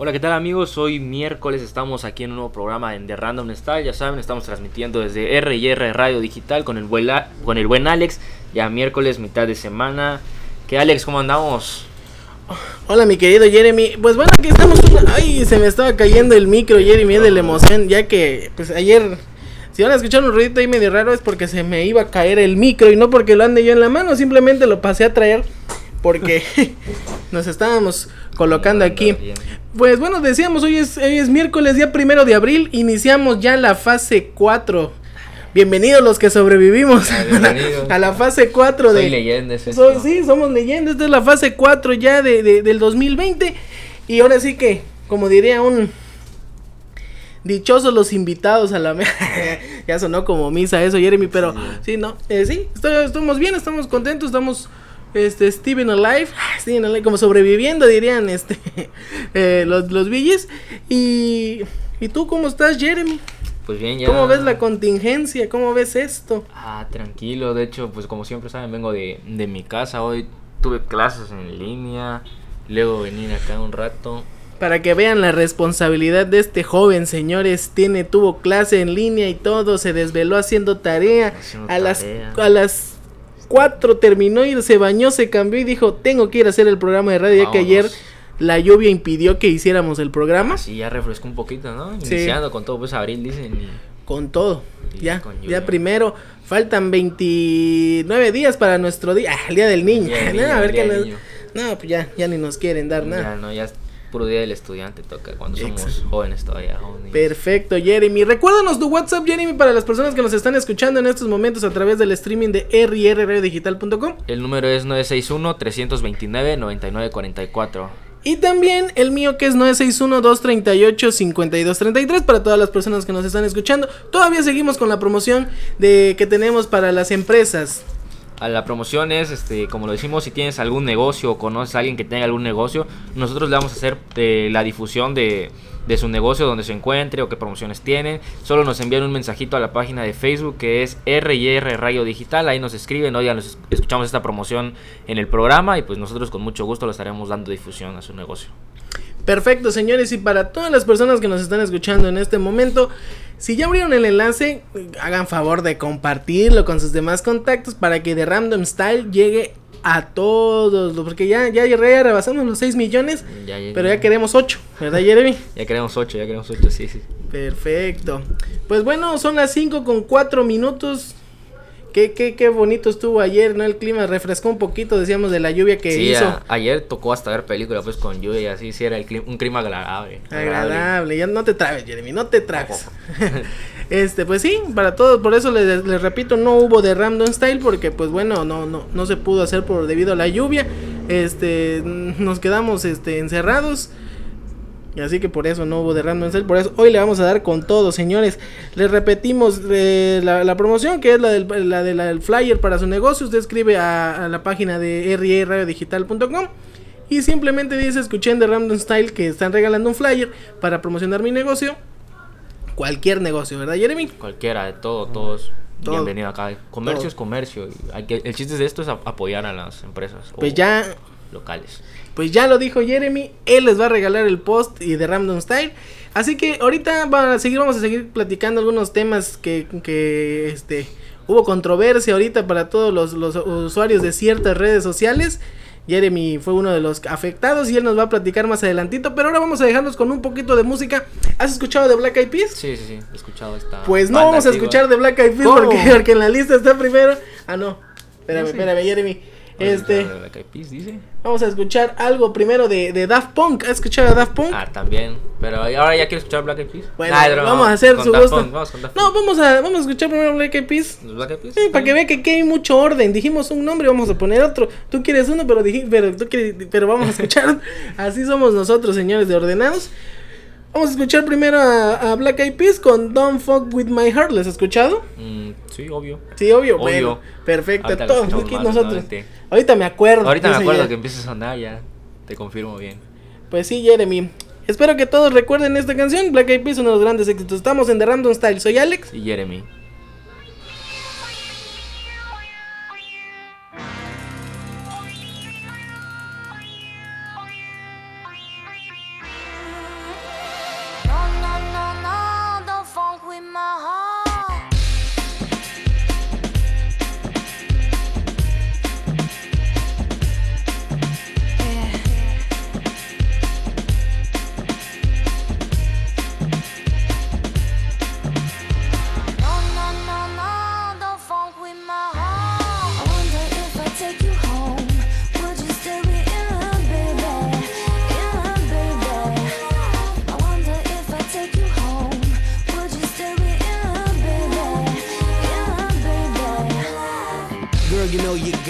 Hola, ¿qué tal amigos? Hoy miércoles estamos aquí en un nuevo programa en The Random Style. Ya saben, estamos transmitiendo desde R&R Radio Digital con el, buen, con el buen Alex. Ya miércoles, mitad de semana. ¿Qué Alex? ¿Cómo andamos? Hola mi querido Jeremy, pues bueno aquí estamos, ay se me estaba cayendo el micro Jeremy de la emoción ya que pues ayer si van a escuchar un ruido ahí medio raro es porque se me iba a caer el micro y no porque lo ande yo en la mano, simplemente lo pasé a traer porque nos estábamos colocando aquí. Pues bueno, decíamos, hoy es, hoy es miércoles, día primero de abril, iniciamos ya la fase 4. Bienvenidos los que sobrevivimos a la fase 4 de... leyendas. sí, somos leyendas, esta es la fase 4 ya de, del 2020 y ahora sí que, como diría un... Dichosos los invitados a la ya sonó como misa eso, Jeremy, pero sí, no, eh, sí, estamos bien, estamos contentos, estamos este Steven Alive, Steven Alive como sobreviviendo dirían este eh, los los villes y y tú cómo estás Jeremy pues bien ya. Cómo ves la contingencia cómo ves esto ah tranquilo. De hecho pues como siempre saben vengo de, de mi casa. Hoy tuve clases en línea. Luego venir acá un rato. Para que vean la responsabilidad de este joven, señores, tiene tuvo clase en línea y todo, se desveló haciendo tarea. A las a las 4 terminó y se bañó, se cambió y dijo, tengo que ir a hacer el programa de radio, ya que ayer la lluvia impidió que hiciéramos el programa. Sí, ya refrescó un poquito, ¿no? Iniciando con todo, pues abril dicen. Con todo, ya, ya primero. Faltan 29 días para nuestro día, el día del niño. a ver qué no, pues ya, ya ni nos quieren dar nada. Ya, no, ya puro día del estudiante toca cuando somos jóvenes todavía. Perfecto, Jeremy. Recuérdanos tu WhatsApp, Jeremy, para las personas que nos están escuchando en estos momentos a través del streaming de rrradiodigital.com. El número es 961-329-9944. Y también el mío que es 961-238-5233 para todas las personas que nos están escuchando. Todavía seguimos con la promoción de que tenemos para las empresas a la promoción es, este, como lo decimos, si tienes algún negocio o conoces a alguien que tenga algún negocio, nosotros le vamos a hacer eh, la difusión de, de, su negocio, donde se encuentre o qué promociones tienen. Solo nos envían un mensajito a la página de Facebook que es R&R Radio Digital. Ahí nos escriben, oigan, nos escuchamos esta promoción en el programa y pues nosotros con mucho gusto le estaremos dando difusión a su negocio. Perfecto, señores, y para todas las personas que nos están escuchando en este momento, si ya abrieron el enlace, hagan favor de compartirlo con sus demás contactos para que The Random Style llegue a todos, porque ya, ya, ya rebasamos los 6 millones, pero ya queremos 8, ¿verdad Jeremy? Ya queremos 8, ya queremos 8, sí, sí. Perfecto. Pues bueno, son las 5 con 4 minutos. Qué, qué, qué bonito estuvo ayer, ¿no? El clima refrescó un poquito, decíamos, de la lluvia que hizo. ayer tocó hasta ver película pues con lluvia y así, sí era el un clima agradable. Agradable, ya no te traes, Jeremy, no te traes. este, pues sí, para todos, por eso les, les, repito, no hubo de Ramdon Style porque pues bueno, no, no, no se pudo hacer por debido a la lluvia. Este, nos quedamos este, encerrados. Así que por eso no hubo de Random Cell. Por eso hoy le vamos a dar con todo, señores. Les repetimos eh, la, promoción que es la del, la del flyer para su negocio. Usted escribe a, la página de rradiodigital.com y simplemente dice escuchen de Random Style que están regalando un flyer para promocionar mi negocio. Cualquier negocio, ¿verdad, Jeremy? Cualquiera, de todo, todos. Bienvenido acá. Comercio es comercio. El chiste de esto es apoyar a las empresas. Pues ya. Locales. Pues ya lo dijo Jeremy, él les va a regalar el post y de Random Style. Así que ahorita van a seguir, vamos a seguir platicando algunos temas que, que este, hubo controversia ahorita para todos los, los usuarios de ciertas redes sociales. Jeremy fue uno de los afectados y él nos va a platicar más adelantito. Pero ahora vamos a dejarnos con un poquito de música. ¿Has escuchado de Black Eyed Peas? Sí, sí, sí, he escuchado esta. Pues no vamos a escuchar de Black Eyed Peas porque, porque, en la lista está primero. Ah, no. Espérame, espérame, Jeremy. Este. Vamos a escuchar algo primero de, de Daft Punk. ¿Has escuchado a Daft Punk? Ah, también. Pero ahora ya quiero escuchar Black Eyed Peas. Bueno, vamos a hacer su gusto. no, vamos a, vamos a escuchar primero Black Eyed Peas. Black Eyed Peas. Sí, para que vea que aquí hay mucho orden. Dijimos un nombre, vamos a poner otro. Tú quieres uno, pero, dije, pero, tú quieres, pero vamos a escuchar. Así somos nosotros, señores de ordenados. Vamos a escuchar primero a, Black Eyed Peas con Don't Fuck With My Heart. ¿Les has escuchado? Mm, sí, obvio. Sí, obvio. Bueno, perfecto. Todos aquí nosotros. Ahorita me acuerdo. Ahorita me acuerdo que empieza a sonar ya. Te confirmo bien. Pues sí, Jeremy. Espero que todos recuerden esta canción. Black Eyed Peas, uno de los grandes éxitos. Estamos en The Random Style. Soy Alex. Y Jeremy.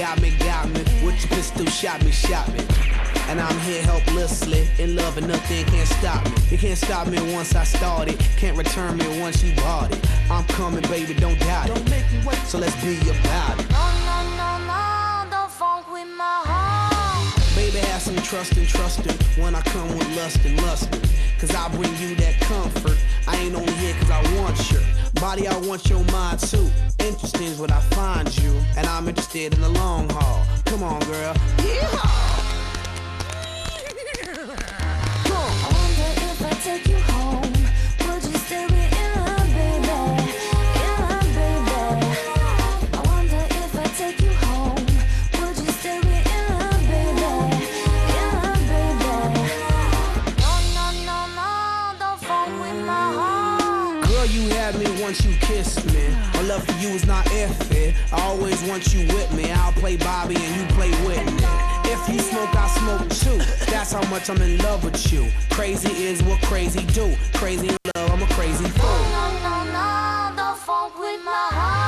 Got me, got me. With your pistol, shot me, shot me. And I'm here helplessly, in love and nothing can't stop me. You can't stop me once I started, can't return me once you bought it. I'm coming, baby, don't doubt it. Don't make me wait, so let's be about it. No, no, no, no, don't funk with my heart. Baby, have some trust and trusting when I come with lust and lusting. Cause I bring you that comfort. I ain't only here cause I want your body, I want your mind too. Interesting is what I find you, and I'm interested in the long haul. Come on, girl. Yeah. Me. My love for you is not iffy. I always want you with me. I'll play Bobby and you play Whitney. If you smoke, I smoke too. That's how much I'm in love with you. Crazy is what crazy do. Crazy love, I'm a crazy fool. No, no, no, don't funk with my heart.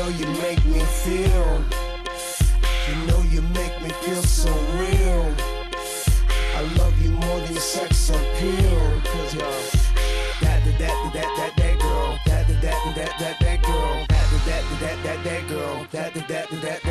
girl, you make me feel. You know you make me feel so real. I love you more than sex appeal. Cause you're that, that, that, that, that, that girl. That, that, that, that, that, that girl. That, that, that, that, that girl. That, that, that, that, that,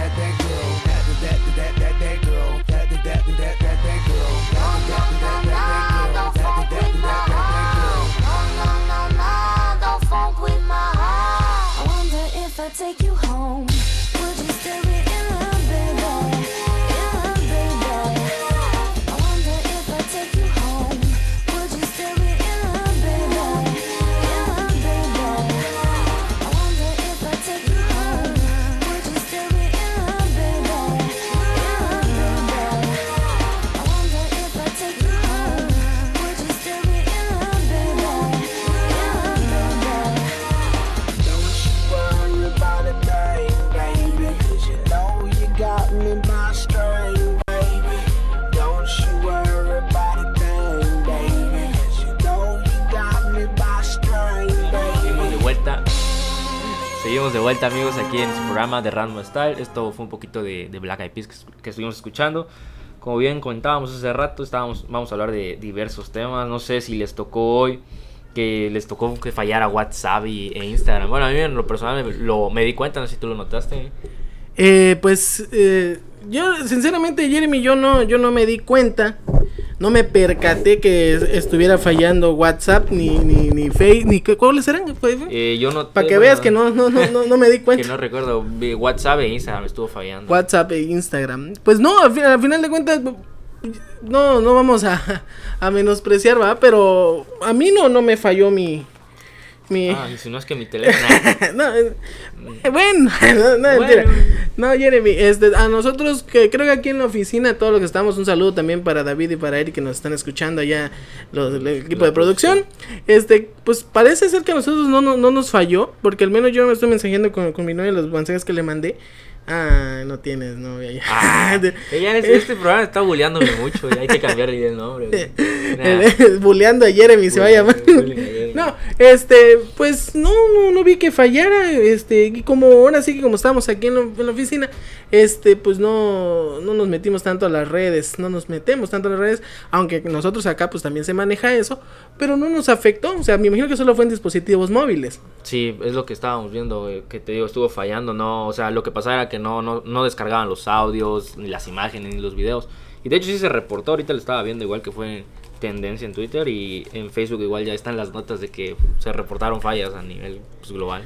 De vuelta, amigos, aquí en su programa de Random Style. Esto fue un poquito de, Black Eyed Peas que, que estuvimos escuchando. Como bien comentábamos hace rato, estábamos, vamos a hablar de diversos temas. No sé si les tocó hoy que les tocó que fallara WhatsApp y, e Instagram. Bueno, a mí en lo personal me, lo, me di cuenta, no sé si tú lo notaste. Eh, pues eh, yo sinceramente Jeremy yo no yo no me di cuenta no me percaté que es- estuviera fallando WhatsApp ni ni ni Face ni cuáles eran Eh, yo no para que veas que no no no no, no me di Que cuenta. no recuerdo, WhatsApp e Instagram estuvo fallando. WhatsApp e Instagram. Pues no al, al final de cuentas no no vamos a, a menospreciar va pero a mí no no me falló mi mi Ah, si no es que mi teléfono. no, eh, bueno, no, no, mentira. No, Jeremy, este, a nosotros, que creo que aquí en la oficina, todos los que estamos, un saludo también para David y para Eric que nos están escuchando allá, los, el equipo La de producción. Este, pues parece ser que a nosotros no, no, no nos falló, porque al menos yo me estoy mensajeando con, con mi novia los mensajes que le mandé. Ah, no tienes novia ya. Ah, en este, este programa está bulleándome mucho. Ya hay que cambiarle el nombre. Nah. Buleando a Jeremy se va a llamar. No, este, pues no, no, no vi que fallara, este, y como ahora sí que como estamos aquí en, la- en oficina, este, pues no, no nos metimos tanto a las redes, no nos metemos tanto a las redes, aunque nosotros acá pues también se maneja eso, pero no nos afectó, o sea, me imagino que solo fue en dispositivos móviles. Sí, es lo que estábamos viendo, güey, que te digo, estuvo fallando, no, o sea, lo que pasaba era que no, no, no descargaban los audios, ni las imágenes, ni los videos. Y de hecho sí se reportó, ahorita lo estaba viendo igual que fue tendencia en Twitter y en Facebook igual ya están las notas de que se reportaron fallas a nivel pues, global.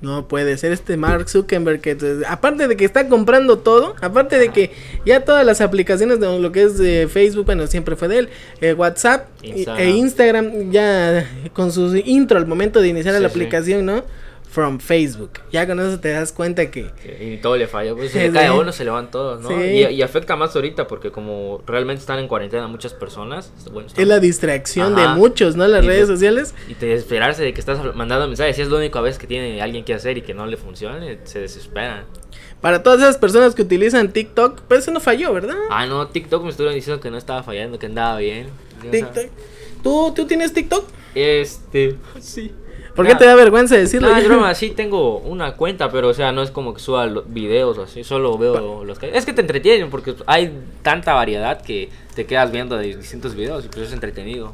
No puede ser este Mark Zuckerberg que te- aparte de que está comprando todo, aparte de que ya todas las aplicaciones de lo que es de Facebook, bueno, siempre fue de él, eh, WhatsApp Instagram. e Instagram ya con su intro al momento de iniciar Sí, la sí. aplicación, ¿no? From Facebook. Ya con eso te das cuenta que Y todo le falla, pues se le cae a uno, se le van todos, ¿no? Sí. Y, y afecta más ahorita porque como realmente están en cuarentena muchas personas, bueno, es la distracción de muchos, ¿no? Las Y redes de- sociales. Y te desesperarse de que estás mandando mensajes, si es la única vez que tiene alguien que hacer y que no le funcione, se desesperan. Para todas esas personas que utilizan TikTok, pero eso no falló, ¿verdad? Ah, no, TikTok me estuvieron diciendo que no estaba fallando, que andaba bien. TikTok. ¿Tú, ¿Tú tienes TikTok? Este, sí. ¿Por qué te da vergüenza decirlo? No, es broma, sí tengo una cuenta, pero o sea, no es como que suba los videos así, solo veo los que... Es que te entretienen porque hay tanta variedad que te quedas viendo de distintos videos y pues es entretenido.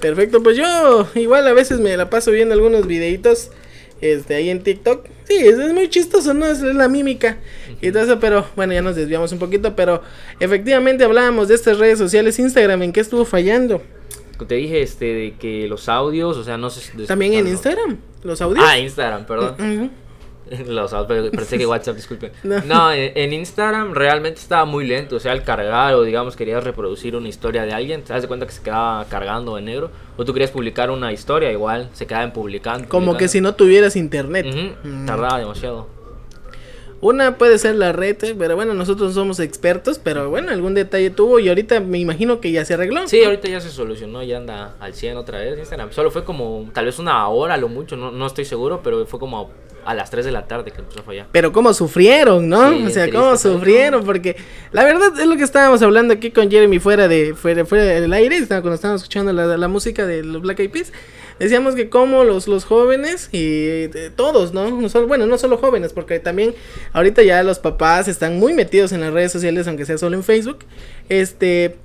Perfecto, pues yo igual a veces me la paso viendo algunos videitos este, ahí en TikTok. Sí, es, es muy chistoso, ¿no? Es, es la mímica y todo eso, pero bueno, ya nos desviamos un poquito, pero efectivamente hablábamos de estas redes sociales, Instagram, ¿en qué estuvo fallando? Te dije este de que los audios, o sea, no sé... También en no- Instagram, los audios. Ah, Instagram, perdón. Ujú. Los audios, pensé que WhatsApp, disculpen. No. No, en, en Instagram realmente estaba muy lento. O sea, al cargar o digamos querías reproducir una historia de alguien, te das cuenta que se quedaba cargando en negro. O tú querías publicar una historia, igual se quedaba en publicando. Como que si no tuvieras internet. Mm. Tardaba demasiado. Una puede ser la red, pero bueno, nosotros somos expertos, pero bueno, algún detalle tuvo y ahorita me imagino que ya se arregló. Sí, ahorita ya se solucionó, ya anda al 100 otra vez Instagram. Solo fue como tal vez una hora, lo mucho, no, no estoy seguro, pero fue como a las 3 de la tarde que empezó a fallar. Pero cómo sufrieron, ¿no? Sí, o sea, cómo sufrieron, porque la verdad es lo que estábamos hablando aquí con Jeremy fuera de fuera, fuera del aire, cuando estábamos escuchando la, la música de los Black Eyed Peas, decíamos que como los, los jóvenes y eh, todos, ¿no? no solo, bueno, no solo jóvenes, porque también ahorita ya los papás están muy metidos en las redes sociales, aunque sea solo en Facebook, este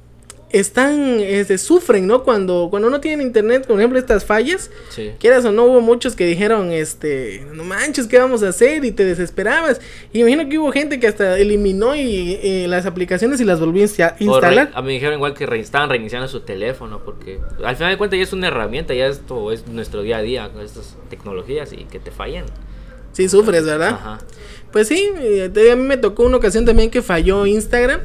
están, este, sufren, ¿no? Cuando, cuando no tienen internet, por ejemplo, estas fallas, Sí. Quieras o no, hubo muchos que dijeron, este, no manches, ¿qué vamos a hacer? Y te desesperabas. Y imagino que hubo gente que hasta eliminó y, eh, las aplicaciones y las volvió a re- instalar. a mí me dijeron igual que re- estaban reiniciando su teléfono porque al final de cuentas ya es una herramienta, ya esto es nuestro día a día con estas tecnologías y que te fallen. Sí, sufres, ¿verdad? Ajá. Pues sí, eh, a mí me tocó una ocasión también que falló Instagram.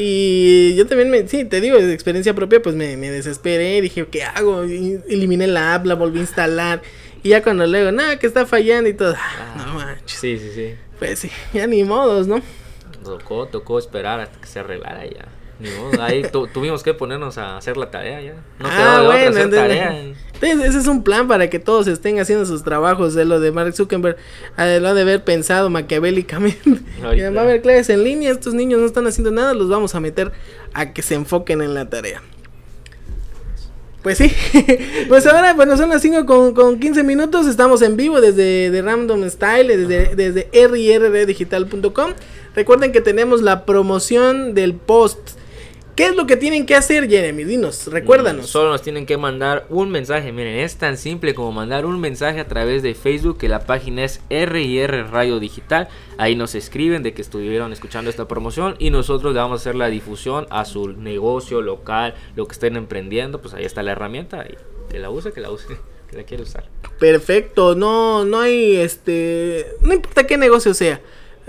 Y yo también, me, sí, te digo, de experiencia propia, pues me, me desesperé. Dije, ¿qué hago? Y eliminé la app, la volví a instalar. Y ya cuando le digo, nada, que está fallando y todo. ah, no manches. Sí, sí, sí. Pues sí, ya ni modos, ¿no? Tocó, tocó esperar hasta que se arreglara ya. Ni modo, ahí tu- tuvimos que ponernos a hacer la tarea ya. No quedó ah, otra bueno, hacer entonces, tarea. Entonces ese es un plan para que todos estén haciendo sus trabajos de lo de Mark Zuckerberg, eh, lo ha de haber pensado maquiavélicamente. Va a haber clases en línea, estos niños no están haciendo nada, los vamos a meter a que se enfoquen en la tarea. Pues sí, pues ahora, bueno, son las 5 con, con 15 minutos, estamos en vivo desde de Random Style, desde, desde rrdigital.com. Recuerden que tenemos la promoción del post. ¿Qué es lo que tienen que hacer, Jeremy? Dinos, recuérdanos. Mm, Solo nos tienen que mandar un mensaje. Miren, es tan simple como mandar un mensaje a través de Facebook, que la página es RIR Radio Digital. Ahí nos escriben de que estuvieron escuchando esta promoción y nosotros le vamos a hacer la difusión a su negocio local, lo que estén emprendiendo. Pues ahí está la herramienta y que la use, que la use, que la quiere usar. Perfecto, no, no hay este, no importa qué negocio sea.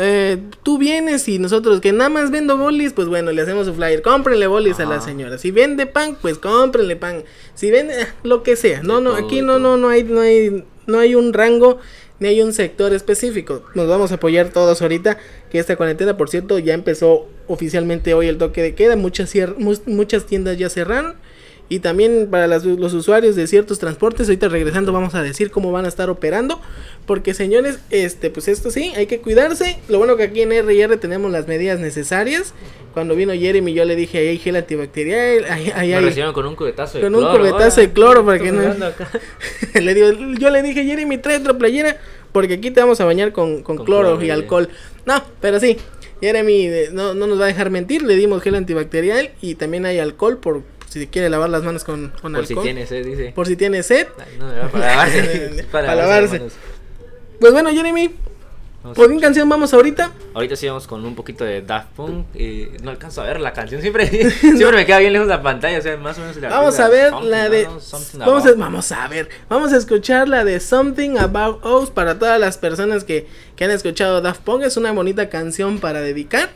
Eh, tú vienes y nosotros que nada más vendo bolis, pues bueno, le hacemos su flyer. Cómprenle bolis a la señora. Si vende pan, pues cómprenle pan. Si vende eh, lo que sea. No, no, aquí no, no, no hay, no hay, no hay un rango ni hay un sector específico. Nos vamos a apoyar todos ahorita. Que esta cuarentena, por cierto, ya empezó oficialmente hoy el toque de queda. Muchas, muchas tiendas ya cerraron. Y también para las- los usuarios de ciertos transportes, ahorita regresando vamos a decir cómo van a estar operando. Porque señores, este, pues esto sí, hay que cuidarse. Lo bueno que aquí en RR tenemos las medidas necesarias. Cuando vino Jeremy yo le dije, ahí hay gel antibacterial, ahí, ahí Me hay... recibieron con un cubetazo de Con un cloro. cubetazo de cloro para que no- le digo, yo le dije, Jeremy, trae otra playera. Porque aquí te vamos a bañar con, con Con cloro, cloro, y ya. alcohol. No, pero sí, Jeremy eh, no, no nos va a dejar mentir. Le dimos gel antibacterial y también hay alcohol por si quiere lavar las manos con, con Por si tienes, eh, dice. Por si tiene sed. No, para lavarse. Para para lavarse. manos. Pues bueno, Jeremy, ¿Por qué canción vamos ahorita? Ahorita sí vamos con un poquito de Daft Punk. eh, no alcanzo a ver la canción. Siempre, siempre me queda bien lejos la pantalla. O sea, más o menos la Vamos a ver la de. Vamos a, vamos a ver. Vamos a escuchar la de Something About Us para todas las personas que, que han escuchado Daft Punk. Es una bonita canción para dedicar.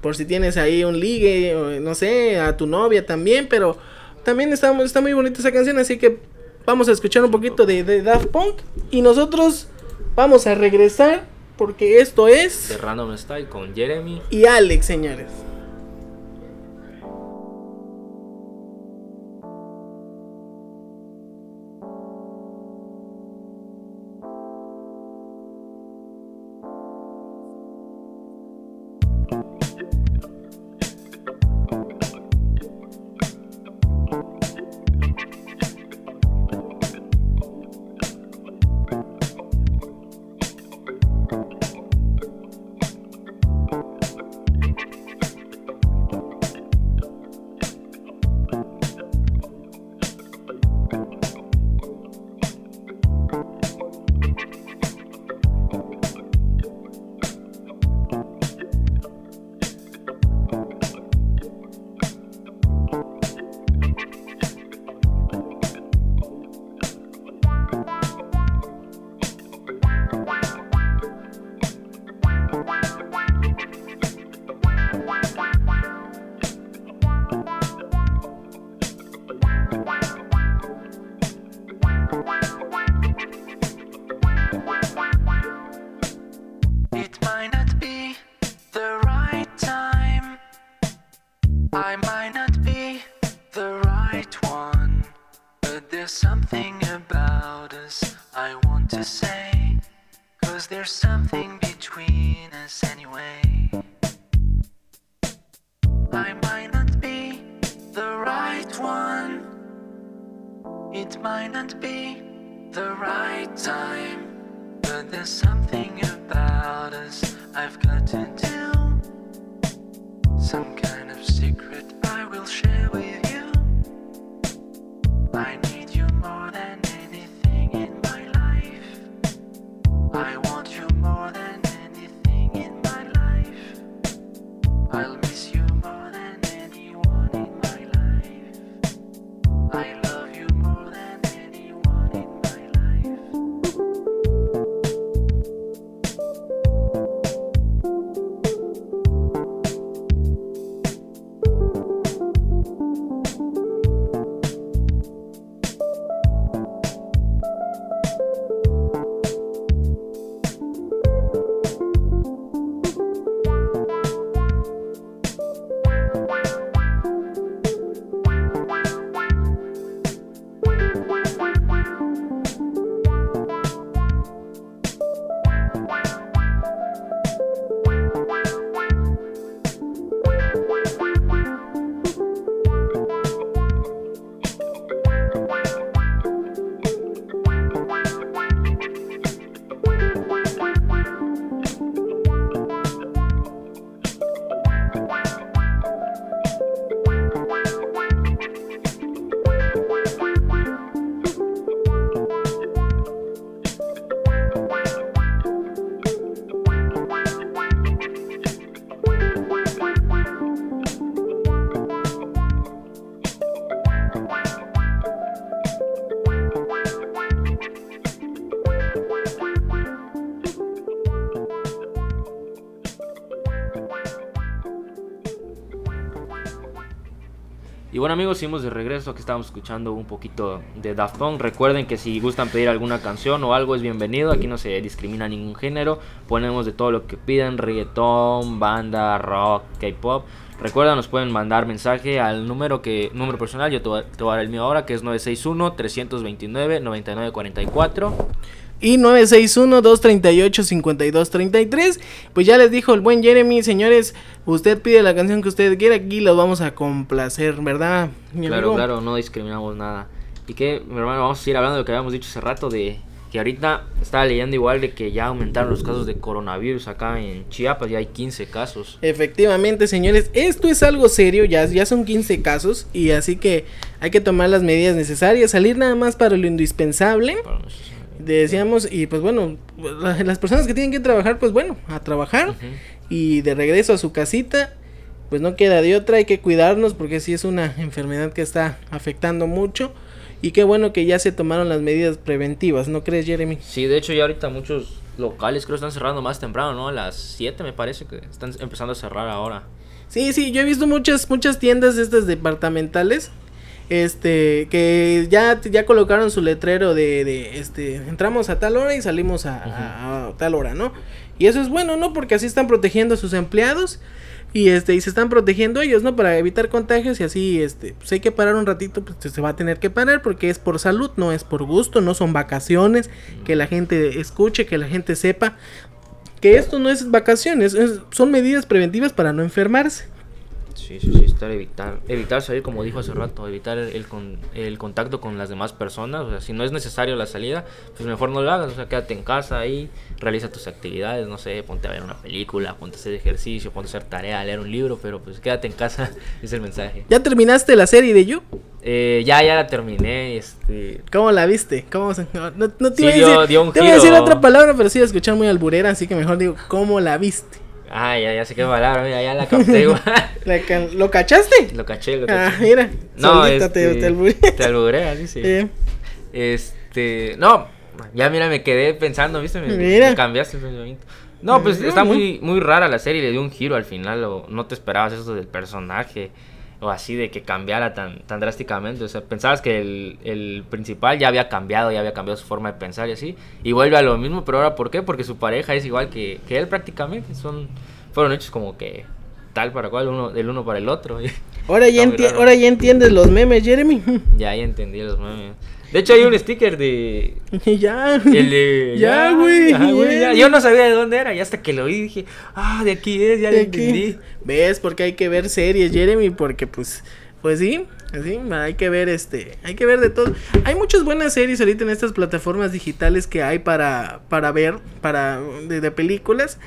Por si tienes ahí un ligue, o no sé, a tu novia también. Pero también está, está muy bonita esa canción. Así que vamos a escuchar un poquito de, de Daft Punk. Y nosotros vamos a regresar. Porque esto es. De Random Style con Jeremy. Y Alex, señores. Bueno amigos, seguimos de regreso, aquí estábamos escuchando un poquito de Daft Punk. Recuerden que si gustan pedir alguna canción o algo es bienvenido, aquí no se discrimina ningún género, ponemos de todo lo que pidan, reggaetón, banda, rock, K-pop. Recuerda, nos pueden mandar mensaje al número que número personal, yo te voy, a- dar el mío ahora, que es 961-329-9944. Y 961-238-5233. Pues ya les dijo el buen Jeremy, señores, usted pide la canción que usted quiera, aquí los vamos a complacer, ¿verdad? mi Claro, amigo? claro, no discriminamos nada. Y que, mi hermano, vamos a seguir hablando de lo que habíamos dicho hace rato, de que ahorita estaba leyendo igual de que ya aumentaron los casos de coronavirus acá en Chiapas, ya hay 15 casos. Efectivamente, señores, esto es algo serio, ya, ya son 15 casos y así que hay que tomar las medidas necesarias, salir nada más para lo indispensable. Para. Decíamos, y pues bueno, la- las personas que tienen que trabajar, pues bueno, a trabajar. Y de regreso a su casita, pues no queda de otra, hay que cuidarnos porque sí es una enfermedad que está afectando mucho. Y qué bueno que ya se tomaron las medidas preventivas, ¿no crees, Jeremy? Sí, de hecho ya ahorita muchos locales creo están cerrando más temprano, ¿no? A las 7 me parece que están empezando a cerrar ahora. Sí, sí, yo he visto muchas, muchas tiendas estas departamentales. Este, que ya, ya colocaron su letrero de, de, este, entramos a tal hora y salimos a, a- a tal hora, ¿no? Y eso es bueno, ¿no? Porque así están protegiendo a sus empleados y este, y se están protegiendo ellos, ¿no? Para evitar contagios y así, este, pues hay que parar un ratito, pues se va a tener que parar porque es por salud, no es por gusto, no son vacaciones, que la gente escuche, que la gente sepa que esto no es vacaciones, es- son medidas preventivas para no enfermarse. Sí, sí, sí, estar evitar, evitar salir como dijo hace rato, evitar el, el con- el contacto con las demás personas, o sea, si no es necesario la salida, pues mejor no lo hagas, o sea, quédate en casa ahí, realiza tus actividades, no sé, ponte a ver una película, ponte a hacer ejercicio, ponte a hacer tarea, a leer un libro, pero pues quédate en casa, es el mensaje. ¿Ya terminaste la serie de You? Eh, ya, ya la terminé, este, ¿Cómo la viste? ¿Cómo se- No, no te Sí, iba a dio- decir, dio un te iba a decir otra palabra, pero sí iba a escuchar muy alburera, así que mejor digo, ¿cómo la viste? Ah, ya, ya sé qué palabra, mira, ya la capté igual. La ¿Lo cachaste? lo caché, lo Ah, caché. mira, No, este, te alburé. te alburea, sí, sí. Este, no, ya mira, me quedé pensando, ¿viste? Me, Mira. me cambiaste el pensamiento. No, pues está muy, muy rara la serie, le dio un giro al final, o no te esperabas eso del personaje, o así de que cambiara tan, tan drásticamente. O sea, pensabas que el, el principal ya había cambiado, ya había cambiado su forma de pensar y así, y vuelve a lo mismo, pero ahora ¿por qué? Porque su pareja es igual que, que él prácticamente, son, fueron hechos como que tal para cual, uno, del uno para el otro. ahora, ya ahora ya entiendes los memes, Jeremy. ya, ya entendí los memes. De hecho hay un sticker de, ya. El de. Ya, güey, ya. Yo no sabía de dónde era. Y hasta que lo vi dije, ah, de aquí es, ya lo entendí. ¿Ves? Porque hay que ver series, Jeremy, porque pues, pues sí, sí, hay que ver este, hay que ver de todo. Hay muchas buenas series ahorita en estas plataformas digitales que hay para, para ver, para, de, de películas.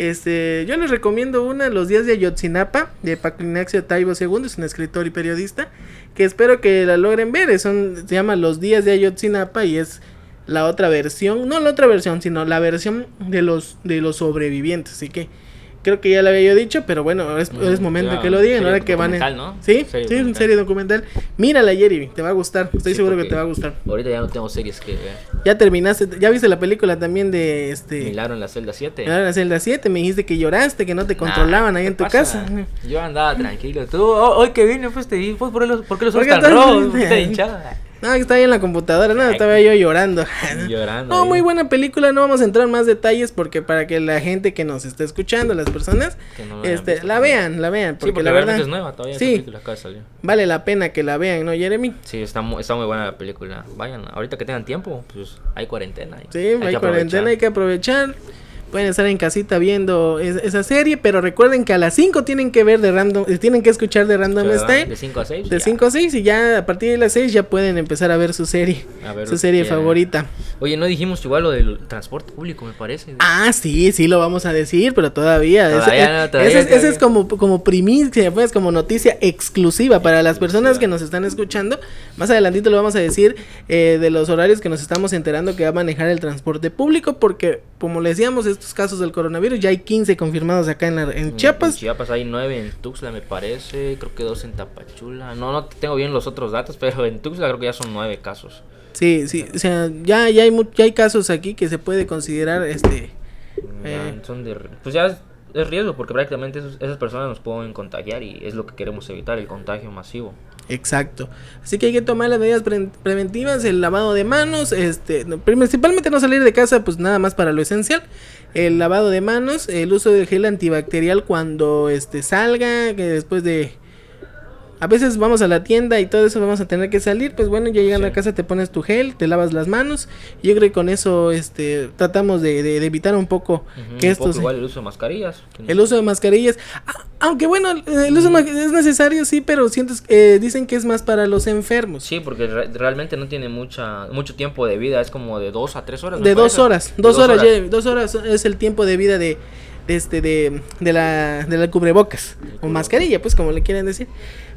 Este, yo les recomiendo una, Los días de Ayotzinapa, de Paclinaxio Taibo II, es un escritor y periodista, que espero que la logren ver, son, se llama Los días de Ayotzinapa y es la otra versión, no la otra versión, sino la versión de los, de los sobrevivientes, así que creo que ya lo había yo dicho, pero bueno, es, Mm, es momento ya, que lo digan, ahora que van en... ¿no? Sí, Serie sí, una serie documental. Mírala, Jeremy, te va a gustar, estoy Sí, seguro que te va a gustar. Ahorita ya no tengo series que ver. Ya terminaste, ya viste la película también de este... Milagro en la celda 7. Milagro en la celda 7, me dijiste que lloraste, que no te controlaban ahí en tu casa. Yo andaba tranquilo. Tú, ho- hoy que vine, pues te vi, pues, ¿por, qué los- por qué los ojos ¿Por qué tan rojos? ¿Por qué tan hinchada? No, que estaba ahí en la computadora, no, estaba yo llorando. Llorando. No, ahí. muy buena película, no vamos a entrar en más detalles porque para que la gente que nos está escuchando, las personas, no este, visto. la vean, la vean, Sí, porque, la verdad es nueva todavía. sí. acaba de salir. vale la pena que la vean, ¿no, Jeremy? Sí, está muy, está muy buena la película. Vayan, ahorita que tengan tiempo, pues hay cuarentena. Sí, hay hay, que aprovechar. cuarentena, hay que aprovechar. Pueden estar en casita viendo es- esa serie, pero recuerden que a las 5 tienen que ver de random, eh, tienen que escuchar de Random van Style. De 5 a 6. De 5 a 6 y ya a partir de las 6 ya pueden empezar a ver su serie, ver su serie favorita. Oye, no dijimos igual lo del transporte público, me parece. Ah, sí, sí lo vamos a decir, pero todavía. Todavía eh, no, todavía, ese, es- ese todavía. es como, como primicia, pues como noticia exclusiva para las personas que nos están escuchando. Más adelantito lo vamos a decir eh, de los horarios que nos estamos enterando que va a manejar el transporte público, porque como le decíamos, estos casos del coronavirus ya hay 15 confirmados acá en, la- en En Chiapas. Chiapas hay 9 en Tuxtla, me parece. Creo que 2 en Tapachula. No, no tengo bien los otros datos, pero en Tuxtla creo que ya son 9 casos. Sí, sí, o sea, ya, ya, hay, ya hay casos aquí que se puede considerar este... Eh. son de, pues ya es, es riesgo, porque prácticamente esas personas nos pueden contagiar y es lo que queremos evitar, el contagio masivo. Exacto. Así que hay que tomar las medidas pre- preventivas, el lavado de manos, este, principalmente no salir de casa, pues nada más para lo esencial. El lavado de manos, el uso del gel antibacterial cuando este salga, que después de a veces vamos a la tienda y todo eso vamos a tener que salir, pues bueno, ya llegando Sí. a casa te pones tu gel, te lavas las manos. Y yo creo que con eso este tratamos de, de- de evitar un poco que esto igual el uso de mascarillas. el uso de mascarillas. Ah, Aunque bueno, el uso de ma- es necesario, sí, pero sientes, eh, dicen que es más para los enfermos. Sí, porque re- realmente no tiene mucha mucho tiempo de vida, es como de 2 a 3 horas. De dos horas, De dos horas, dos horas es el tiempo de vida de, de este de, de la de la cubrebocas o mascarilla, pues como le quieren decir.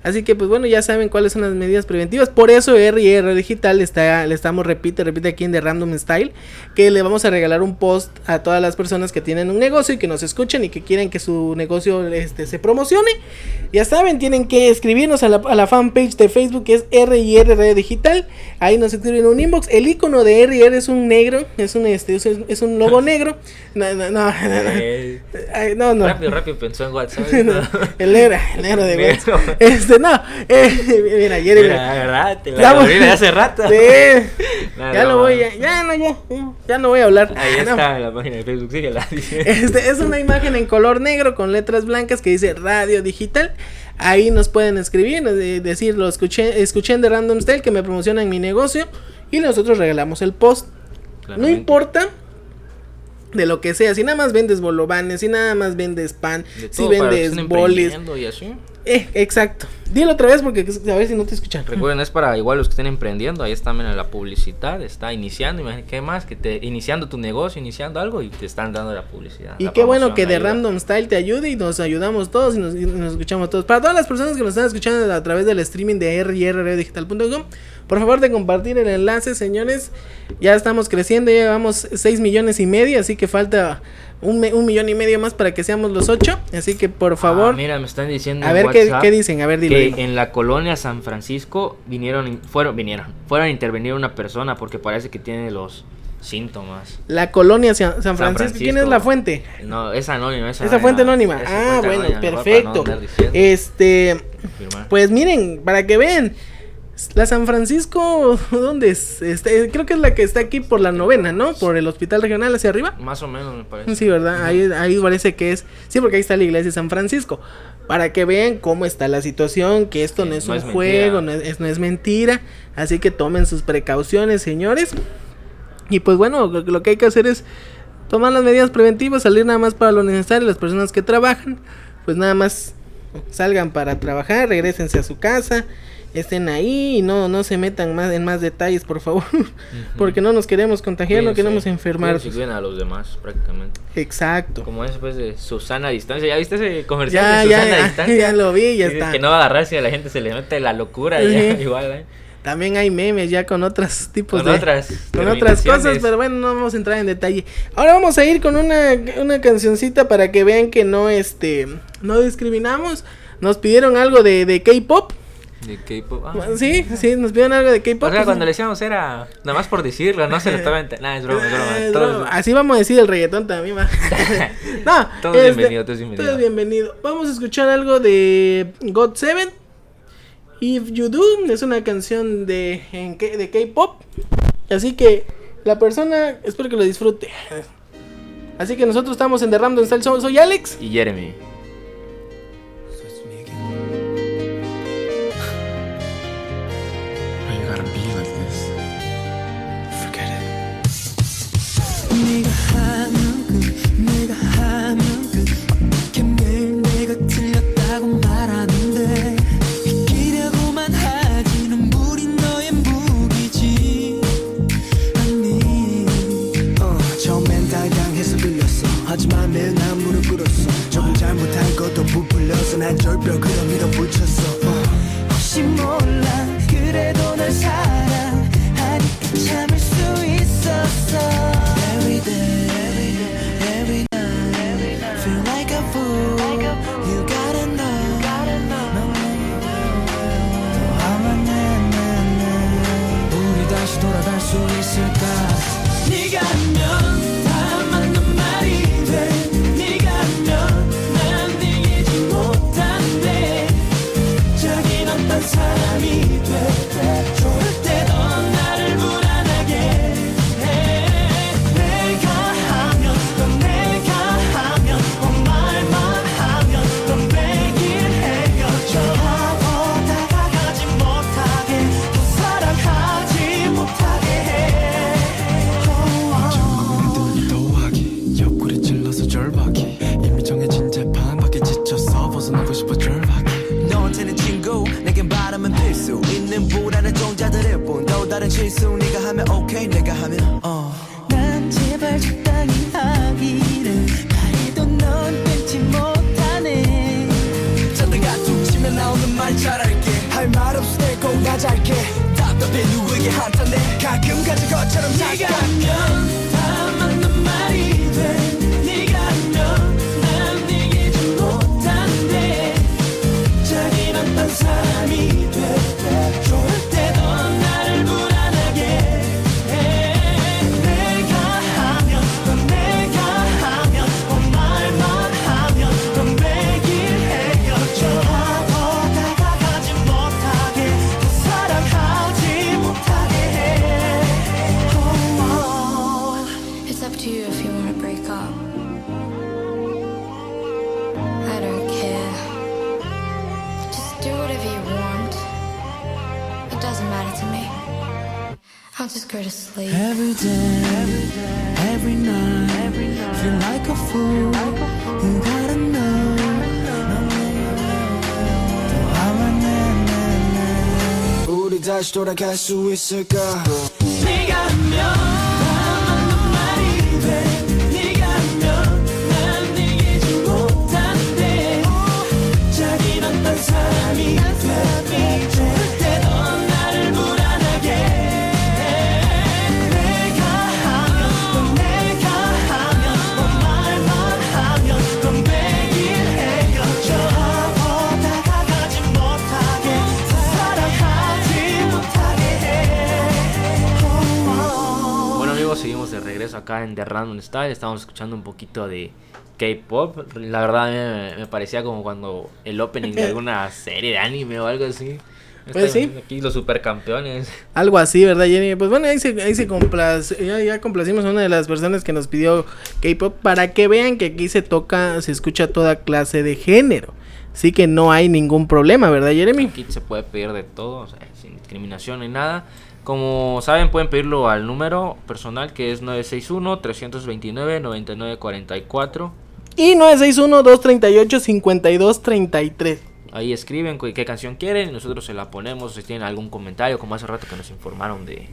Así que pues bueno, ya saben cuáles son las medidas preventivas. Por eso R&R Digital está, le estamos, repite, repite aquí en The Random Style, que le vamos a regalar un post a todas las personas que tienen un negocio y que nos escuchen y que quieren que su negocio este, se promocione. Ya saben, tienen que escribirnos a la, a la fanpage de Facebook que es R&R Digital. Ahí nos escriben un inbox. El icono de R&R es un negro, es un, este, es, es un logo negro. No, no, no, no, no. Rápido, rápido pensó en WhatsApp. El negro, el negro de. WhatsApp. Este, no. eh, mira, Jeremy. Mira, ¿verdad? Te la voy- de hace rato. Sí. Ya no, lo voy, no. ya, ya no, ya, ya no voy a hablar. Ahí No. está la página de Facebook, síguela. dice. Este es una imagen en color negro con letras blancas que dice radio digital. Ahí nos pueden escribir, eh, decir, lo escuché, escuché The Random Style que me promocionan mi negocio y nosotros regalamos el post. No importa de lo que sea, si nada más vendes bolovanes, si nada más vendes pan, De si todo vendes bolis. Y así. Eh, exacto. Dilo otra vez porque a ver si no te escuchan. Recuerden, es para igual los que estén emprendiendo. Ahí está también la publicidad. Está iniciando. Imagínate, ¿qué más? Que te iniciando tu negocio, iniciando algo y te están dando la publicidad. Y la qué bueno que ayuda. Random Style te ayude y nos ayudamos todos y nos, y nos escuchamos todos. Para todas las personas que nos están escuchando a través del streaming de rrdigital.com, por favor de compartir el enlace, señores. Ya estamos creciendo, ya llevamos 6 millones y medio, así que falta un, me- un millón y medio más para que seamos los 8. Así que por Ah, favor, mira, me están diciendo. a ver qué, dicen, a ver, dilo. Que dilo. en la colonia San Francisco vinieron, in- fueron, vinieron, fueron a intervenir una persona porque parece que tiene los síntomas. La colonia San, San Francisco. ¿quién es la fuente? No, es anónima. Esa, Esa fuente anónima. esa Ah, fuente bueno, anónima, perfecto. no Este. Pues miren, para que vean, la San Francisco, ¿dónde es? Este, creo que es la que está aquí por la novena, ¿no? Por el hospital regional hacia arriba. Más o menos me parece. Sí, ¿verdad? Ahí, ahí parece que es. Sí, porque ahí está la iglesia de San Francisco. Para que vean cómo está la situación, que esto Sí, no es no un es juego, no es, no es mentira. Así que tomen sus precauciones, señores. Y pues bueno, lo, lo que hay que hacer es tomar las medidas preventivas, salir nada más para lo necesario. Las personas que trabajan, pues nada más salgan para trabajar, regresense a su casa, estén ahí y no, no se metan más en más detalles, por favor. Porque no nos queremos contagiar, no queremos enfermar. y a los demás, prácticamente. Exacto. Como es pues de Susana a distancia. ¿Ya viste ese comercial Ya, de ya, Susana a ya, distancia? ya lo vi, ya está. Que no va a agarrar si a la gente se le mete la locura. ya, igual, ¿eh? También hay memes ya con otros tipos Con de otras con otras cosas, pero bueno, no vamos a entrar en detalle. Ahora vamos a ir con una, una cancioncita para que vean que no este no discriminamos. Nos pidieron algo de, de K-pop. De K-pop. Ah. Sí, sí, nos pidieron algo de K-pop. O sea, pues, cuando le decíamos era nada más por decirlo, no se le estaba ent- Nada, es broma, es broma. Todos- broma. Así vamos a decir el reggaetón también, va. no, Todo es bienvenido, todo es bienvenido. todo es bienvenido. Vamos a escuchar algo de God Seven. If You Do es una canción de, en de K-pop. Así que la persona, espero que lo disfrute. Así que nosotros estamos en The Random Style. Soy, soy Alex. Y Jeremy. 난 절벽으로 밀어붙였어 어. 실수 네가 하면 오케이 내가 하면 어 난 제발 적당히 하기를 바래도 넌 끊지 못하네. 잔뜩 툭 치면 나오는 말 차라리 짧게. 답답해 누구에게 한탄해. 가끔 가진 것처럼 네가 하면 go to sleep. Every day, every night, feel like a fool. You gotta know. 우리 다시 돌아갈 수 있을까? Regreso acá en The Random Style. Estamos escuchando un poquito de K-pop. La verdad me, me parecía como cuando el opening de alguna serie de anime o algo así. Pues sí. Aquí los supercampeones. Algo así, ¿verdad, Jenny? Pues bueno, ahí se, ahí se complace, ya, ya complacimos a una de las personas que nos pidió K-pop para que vean que aquí se toca, se escucha toda clase de género. Así que no hay ningún problema, ¿verdad, Jeremy? Aquí se puede pedir de todo, o sea, sin discriminación ni nada. Como saben, pueden pedirlo al número personal que es 961-329-9944. Y 961-238-5233. Ahí escriben qué canción quieren y nosotros se la ponemos. Si tienen algún comentario, como hace rato que nos informaron de,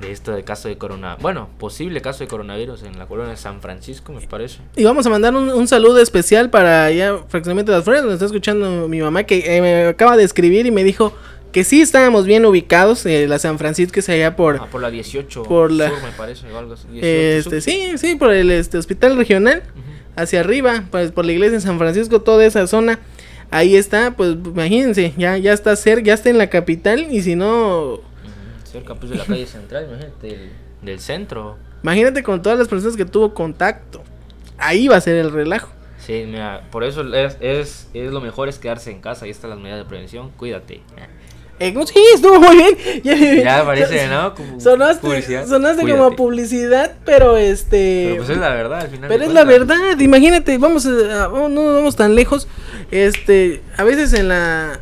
de esto de caso de corona. Bueno, posible caso de coronavirus en la colonia de San Francisco, me parece. Y vamos a mandar un, un saludo especial para allá, fraccionamiento de las flores, donde está escuchando mi mamá, que eh, me acaba de escribir y me dijo que sí estábamos bien ubicados. eh, la San Francisco es allá por... Ah, por la 18 Por la- sur, me parece, o algo así. 18 Este, sur. sí, sí, por el este, hospital regional, hacia arriba, pues por la iglesia de San Francisco, toda esa zona, ahí está, pues imagínense, ya, ya está cerca, ya está en la capital, y si no, Ujú, Cerca pues de la calle central, imagínate, del, del centro. imagínate con todas las personas que tuvo contacto, ahí va a ser el relajo. Sí, mira, por eso es, es, es lo mejor es quedarse en casa. Ahí están las medidas de prevención. Cuídate. Eh, ¿cómo- sí, estuvo muy bien. Ya parece, ¿no? Como Sonaste, publicidad. sonaste como a publicidad, pero este... Pero pues es la verdad al final. Pero es la verdad, imagínate, vamos a, a- no no vamos tan lejos. Este, a veces en la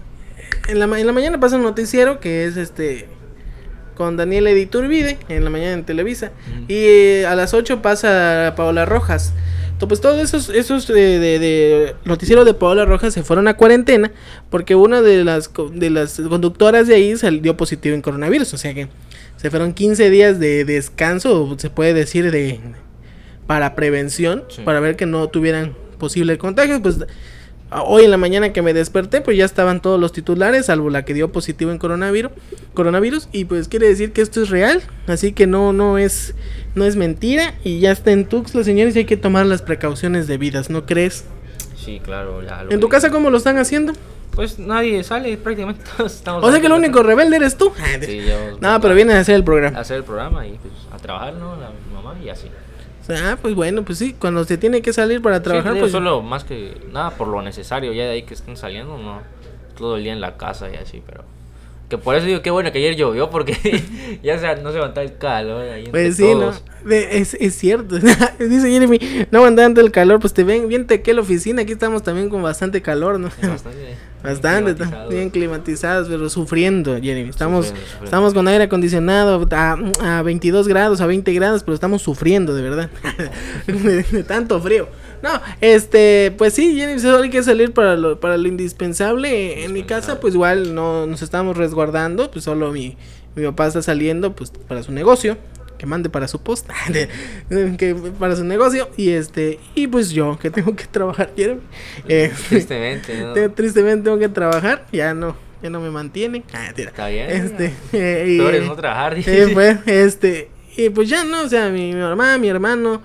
en la, en la mañana pasa un noticiero que es este con Daniel Editurbide en la mañana en Televisa y eh, a las 8 pasa Paola Rojas. Pues todos esos esos de, de, de noticiero de Paola Rojas se fueron a cuarentena porque una de las de las conductoras de ahí salió positivo en coronavirus, o sea que se fueron 15 días de descanso, se puede decir de para prevención, Sí. para ver que no tuvieran posible contagio, pues hoy en la mañana que me desperté, pues ya estaban todos los titulares, salvo la que dio positivo en coronavirus, coronavirus y pues quiere decir que esto es real, así que no no es no es mentira y ya está en Tuxtla, señores, y hay que tomar las precauciones debidas, ¿no crees? Sí, claro. Ya lo ¿En tu casa cómo lo están haciendo? Pues nadie sale, prácticamente todos estamos. O sea que el único rebelde eres tú. Sí, yo. No, pero vienes a hacer el programa. A hacer el programa y pues a trabajar, ¿no? La mamá y así. Ah, pues bueno, pues sí, cuando se tiene que salir para trabajar, sí, pues solo más que nada por lo necesario, ya de ahí que estén saliendo, no. Todo el día en la casa y así, pero. Que por eso digo, qué bueno que ayer llovió, porque ya se, no se aguantaba el calor ahí entre Pues sí, ¿no? todos. Es, es cierto. Dice Jeremy, no aguantando el calor, pues te ven bien que la oficina, aquí estamos también con bastante calor, ¿no? Sí, Bastante. Bastante, bien climatizados, pero sufriendo, Jeremy. Estamos, Sufriendo, sufriendo. estamos con aire acondicionado a, a 22 grados, a 20 grados, pero estamos sufriendo, de verdad. de, de tanto frío. No, este, pues sí, Jeremy, solo hay que salir para lo, para lo indispensable. En mi casa, pues igual no nos estamos resguardando, pues solo mi, mi papá está saliendo, pues para su negocio que mande para su post que para su negocio y este y pues yo que tengo que trabajar eh, Tristemente, ¿no? te- tristemente tengo que trabajar, ya no ya no me mantiene. Ah. Está bien. Este, eh, y- no trabajar. eh, pues, este, y pues ya no, o sea, mi, mi mamá, mi hermano,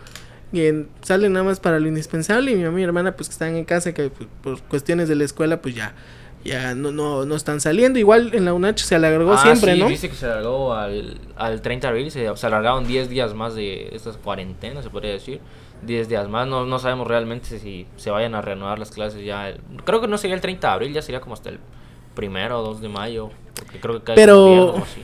que salen nada más para lo indispensable y mi mamá y mi hermana pues que están en casa que pues, por cuestiones de la escuela pues ya ya no, no, no están saliendo. Igual en la UNACH se alargó Ah, siempre, sí, ¿no? Viste que se alargó al, al 30 de abril, se, se alargaron 10 días más de estas cuarentenas, se podría decir. 10 días más, no, no sabemos realmente si se vayan a reanudar las clases ya. el- creo que no sería el 30 de abril, ya sería como hasta el primero o 2 de mayo. Porque creo que cae Pero- como viernes o así.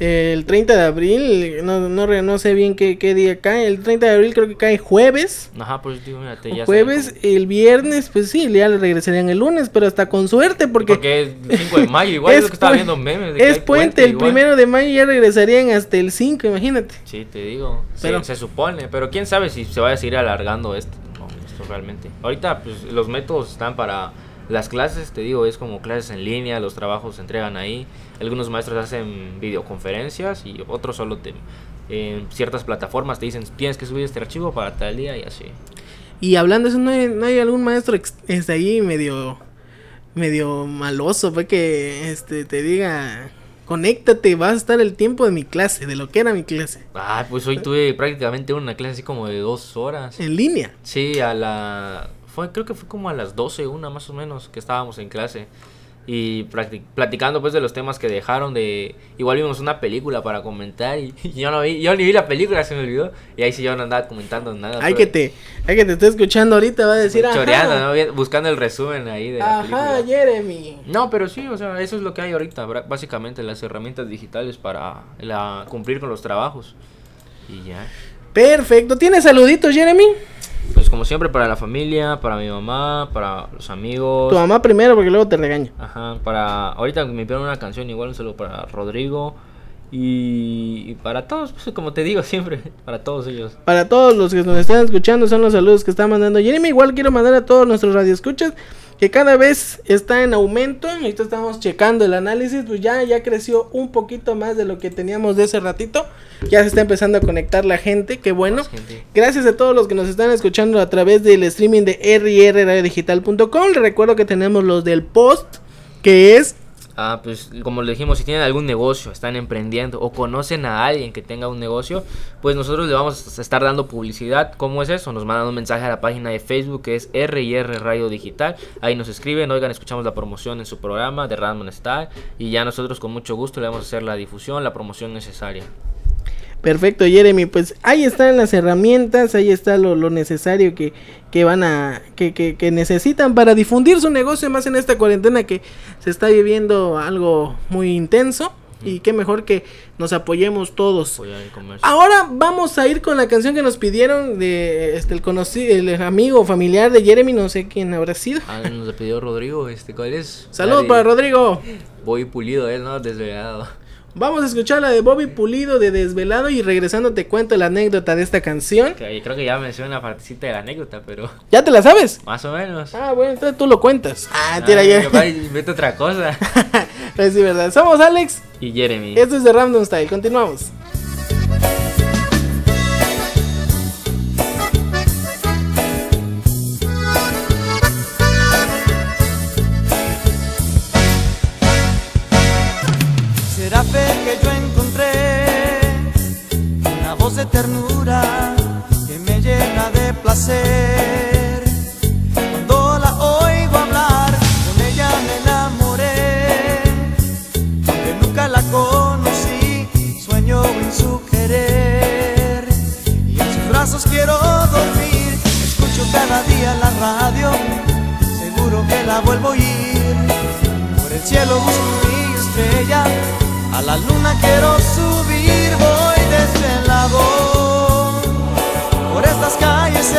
El 30 de abril, no, no, no sé bien qué, qué día cae. El 30 de abril creo que cae jueves. Ajá, pues digo, mírate, ya jueves, el viernes, pues sí, ya le regresarían el lunes, pero hasta con suerte porque... Porque es el 5 de mayo, igual es, lo que estaba viendo memes. de que Es puente, el igual. primero de mayo ya regresarían hasta el 5, imagínate. Sí, te digo. Se- Pero- se, supone, pero quién sabe si se va a seguir alargando esto. No, esto realmente. Ahorita, pues los métodos están para las clases, te digo, es como clases en línea, los trabajos se entregan ahí. Algunos maestros hacen videoconferencias y otros solo te, en ciertas plataformas te dicen tienes que subir este archivo para tal día y así. Y hablando de eso, ¿no hay, no hay algún maestro este, ahí medio medio maloso? Fue que este, te diga, conéctate, vas a estar el tiempo de mi clase, de lo que era mi clase, Ah, pues hoy tuve prácticamente una clase así como de dos horas. en línea. Sí, a la... Fue, creo que fue como a las 12, una más o menos, que estábamos en clase. Y platicando pues de los temas que dejaron de... Igual vimos una película para comentar y, y yo no vi, yo ni vi la película, se me olvidó. Y ahí sí yo no andaba comentando nada. Hay pero que te, hay que te esté escuchando ahorita, va a decir, Choreando, ¿no? Buscando el resumen ahí de la ajá, película. Jeremy. No, pero sí, o sea, eso es lo que hay ahorita, básicamente las herramientas digitales para la, cumplir con los trabajos. Y ya. Perfecto, ¿tienes saluditos, Jeremy? Pues como siempre para la familia, para mi mamá, para los amigos. Tu mamá primero, porque luego te regaña. Ajá, para. Ahorita me pidieron una canción, igual un saludo para Rodrigo. Y, y para todos, pues, como te digo siempre, para todos ellos. Para todos los que nos están escuchando, son los saludos que está mandando Jeremy. Igual quiero mandar a todos nuestros radioescuchas que cada vez está en aumento. Ahorita estamos checando el análisis, pues ya, ya creció un poquito más de lo que teníamos de ese ratito. Ya se está empezando a conectar la gente, qué bueno. Gente. Gracias a todos los que nos están escuchando a través del streaming de rrradiodigital.com. Les recuerdo que tenemos los del post, que es Ah, pues como le dijimos, si tienen algún negocio, están emprendiendo o conocen a alguien que tenga un negocio, pues nosotros le vamos a estar dando publicidad. ¿Cómo es eso? Nos mandan un mensaje a la página de Facebook que es R&R Radio Digital. Ahí nos escriben, oigan, escuchamos la promoción en su programa de Random Style y ya nosotros con mucho gusto le vamos a hacer la difusión, la promoción necesaria. Perfecto, Jeremy. Pues ahí están las herramientas, ahí está lo, lo necesario que, que van a, que, que, que necesitan para difundir su negocio más en esta cuarentena que se está viviendo algo muy intenso. Y qué mejor que nos apoyemos todos. Ahora vamos a ir con la canción que nos pidieron de este el conocido, el amigo familiar de Jeremy, no sé quién habrá sido. Ah, nos le pidió Rodrigo, este, ¿cuál es? Saludos La para Rodrigo. Voy pulido, él, ¿no? Desvelado. Vamos a escuchar la de Bobby Pulido de Desvelado y regresando te cuento la anécdota de esta canción. Que creo que ya mencioné una partecita de la anécdota, pero ¿Ya te la sabes? más o menos. Ah, bueno, entonces tú lo cuentas. Ah, tira ya. invento otra cosa. Pues sí, verdad. Somos Alex. Y Jeremy. Esto es de Random Style. Continuamos. Ternura que me llena de placer. Cuando la oigo hablar, con ella me enamoré. Aunque nunca la conocí, sueño en su querer. Y en sus brazos quiero dormir. Escucho cada día la radio, seguro que la vuelvo a oír. Por el cielo busco mi estrella, a la luna quiero subir, voy desde Por estas calles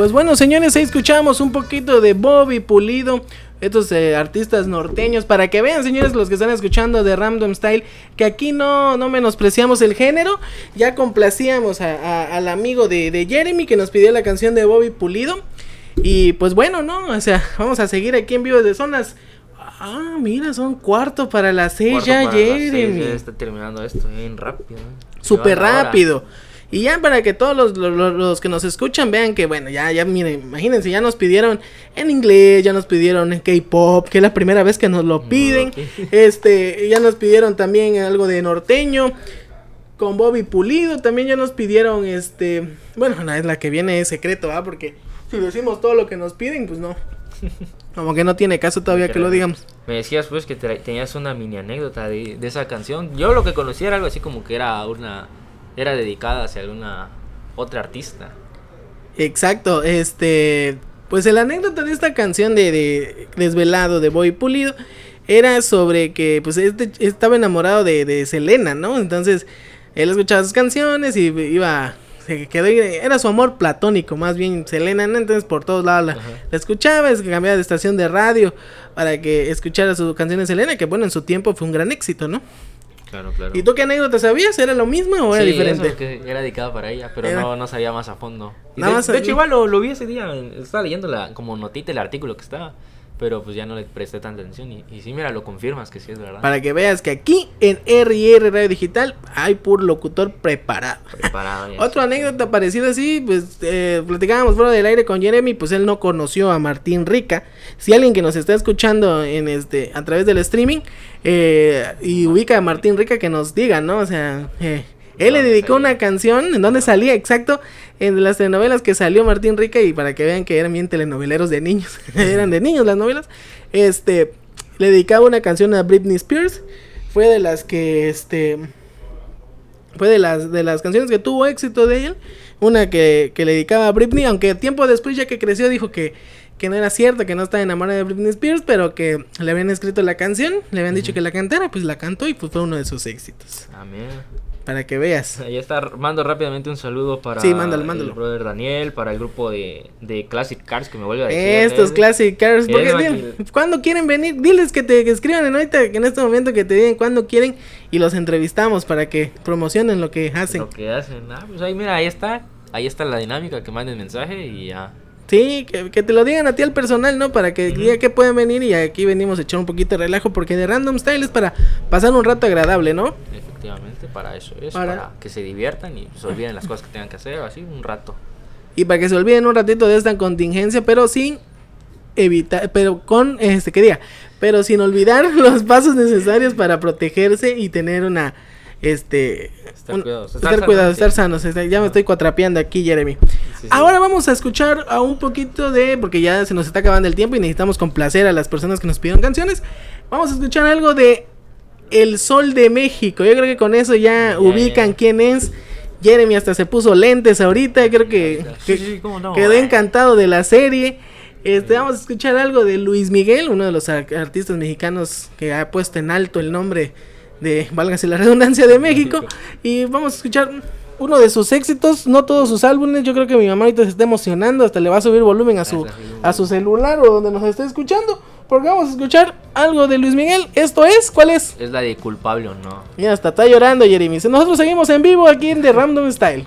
Pues bueno, señores, ahí escuchamos un poquito de Bobby Pulido. Estos eh, artistas norteños, para que vean, señores, los que están escuchando de Random Style, que aquí no, no menospreciamos el género. Ya complacíamos a- a- al amigo de, de Jeremy que nos pidió la canción de Bobby Pulido. Y pues bueno, ¿no? O sea, vamos a seguir aquí en vivo de zonas. Ah, mira, son cuarto para las seis Cuarto ya, seis, Jeremy. ya está terminando esto bien rápido. ¿eh? Súper hora. Y ya para que todos los, los- los- que nos escuchan vean que, bueno, ya, ya, miren, imagínense, ya nos pidieron en inglés, ya nos pidieron en K-pop, que es la primera vez que nos lo piden. Este, ya nos pidieron también algo de norteño. Con Bobby Pulido también ya nos pidieron, este, bueno, no, es la que viene es secreto, ¿ah? Porque si decimos todo lo que nos piden, pues no. Como que no tiene caso todavía que lo digamos. Me decías pues que te- tenías una mini anécdota de, de esa canción. Yo lo que conocía era algo así como que era una era dedicada hacia alguna otra artista. Exacto, este, pues el anécdota de esta canción de, de Desvelado de Boy Pulido era sobre que pues este estaba enamorado de, de Selena, ¿no? Entonces él escuchaba sus canciones y iba, se quedó, era su amor platónico, más bien Selena, ¿no? Entonces por todos lados la, la escuchaba, es que cambiaba de estación de radio para que escuchara sus canciones de Selena, que bueno, en su tiempo fue un gran éxito, ¿no? Claro, claro. ¿Y tú qué anécdota sabías? ¿Era lo mismo o era Sí, diferente? eso, que era dedicada para ella, pero Era- no, no sabía más a fondo. Nada de, más de hecho, igual lo, lo vi ese día, estaba leyendo la, como notita el artículo que estaba, pero pues ya no le presté tanta atención. Y, y sí, mira, lo confirmas que sí es verdad. Para que veas que aquí en R&R Radio Digital hay puro locutor preparado. Preparado. Otra anécdota parecida así, pues eh, platicábamos fuera del aire con Jeremy, pues él no conoció a Martín Rica. Si alguien que nos está escuchando en este a través del streaming eh, y ubica a Martín Rica que nos diga, ¿no? O sea, eh, él le ¿Dónde dedicó salía? una canción, ¿en dónde salía? Exacto, en las telenovelas que salió Martín Rica y para que vean que eran bien telenoveleros de niños, eran de niños las novelas. Este, le dedicaba una canción a Britney Spears, fue de las que este fue de las de las canciones que tuvo éxito de él, una que, que le dedicaba a Britney, aunque tiempo después ya que creció dijo que, que no era cierto, que no estaba enamorada de Britney Spears, pero que le habían escrito la canción, le habían dicho que la cantara, pues la cantó y pues fue uno de sus éxitos. Amén. Para que veas. Ahí está, mando rápidamente un saludo para Sí, mándalo, mándalo. el brother Daniel, para el grupo de, de Classic Cars que me vuelve a decir. Estos ¿eh? Classic Cars, Que porque bien, cuando quieren venir, diles que te que escriban en ahorita, que en este momento que te digan cuándo quieren y los entrevistamos para que promocionen lo que hacen. Lo que hacen. Ah, pues ahí mira, ahí está. Ahí está la dinámica, que manden mensaje y ya. Sí, que, que te lo digan a ti al personal, ¿no? Para que diga que pueden venir y aquí venimos a echar un poquito de relajo porque de Random Style es para pasar un rato agradable, ¿no? Efectivamente, para eso es. Para- Para, que se diviertan y se olviden las cosas que tengan que hacer, así un rato. Y para que se olviden un ratito de esta contingencia, pero sin evitar, pero con, este, que diga, pero sin olvidar los pasos necesarios para protegerse y tener una, este, Estar un- cuidados, estar, estar cuidados, estar sanos, ya me estoy cuatrapeando aquí, Jeremy. sí. Ahora vamos a escuchar a un poquito de, porque ya se nos está acabando el tiempo y necesitamos complacer a las personas que nos pidieron canciones. Vamos a escuchar algo de El Sol de México. Yo creo que con eso ya ubican quién es. Jeremy hasta se puso lentes ahorita, creo que, Sí, que sí, cómo no. quedó encantado de la serie. Este, vamos a escuchar algo de Luis Miguel, uno de los ar- artistas mexicanos que ha puesto en alto el nombre de, válgase la redundancia, de México. Y vamos a escuchar uno de sus éxitos, no todos sus álbumes. Yo creo que mi mamá ahorita se está emocionando, hasta le va a subir volumen a su, a su celular o donde nos esté escuchando. Porque vamos a escuchar algo de Luis Miguel. Esto es, ¿cuál es? Es la de culpable o no. Mira, hasta está llorando Jeremy. Nosotros seguimos en vivo aquí en The Random Style.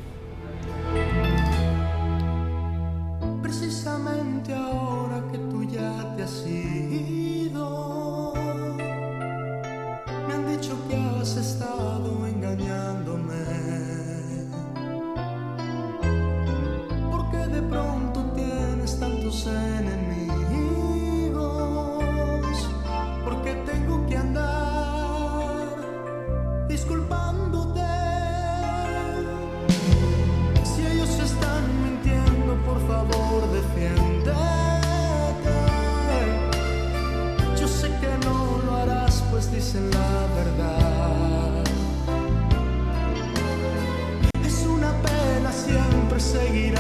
Siempre